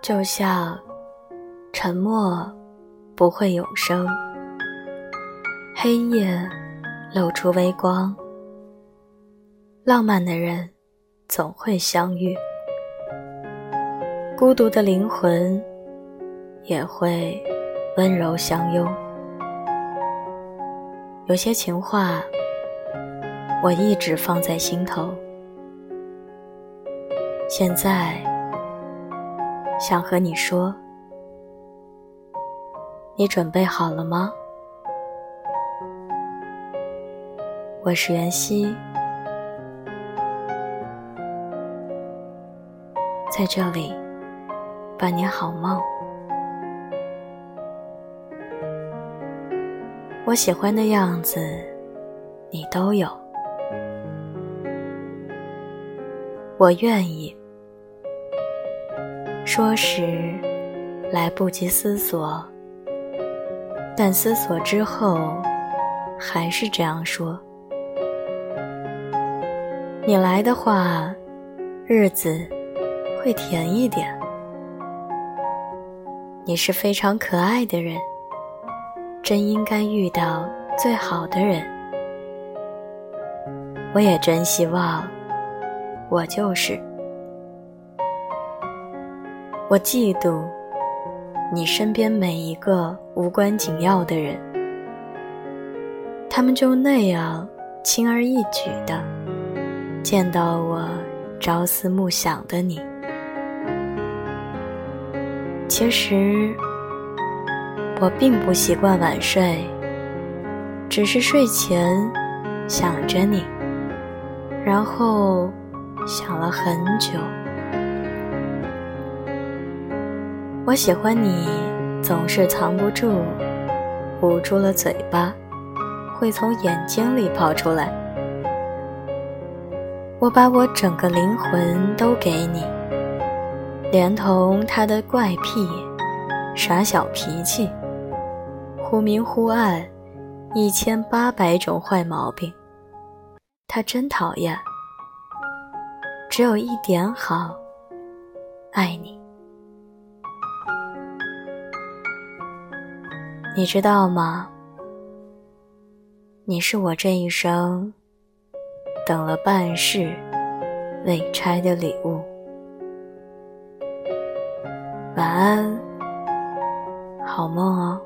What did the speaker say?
就像沉默不会永生，黑夜露出微光，浪漫的人总会相遇，孤独的灵魂也会温柔相拥。有些情话，我一直放在心头。现在，想和你说，你准备好了吗？我是袁熙，在这里伴你好梦。我喜欢的样子，你都有。我愿意。说时来不及思索，但思索之后，还是这样说。你来的话，日子会甜一点。你是非常可爱的人。真应该遇到最好的人，我也真希望我就是。我嫉妒你身边每一个无关紧要的人，他们就那样轻而易举的见到我朝思暮想的你。其实。我并不习惯晚睡，只是睡前想着你，然后想了很久。我喜欢你，总是藏不住，捂住了嘴巴，会从眼睛里跑出来。我把我整个灵魂都给你，连同他的怪癖、耍小脾气。忽明忽暗，一千八百种坏毛病，他真讨厌。只有一点好，爱你。你知道吗？你是我这一生等了半世未拆的礼物。晚安，好梦哦。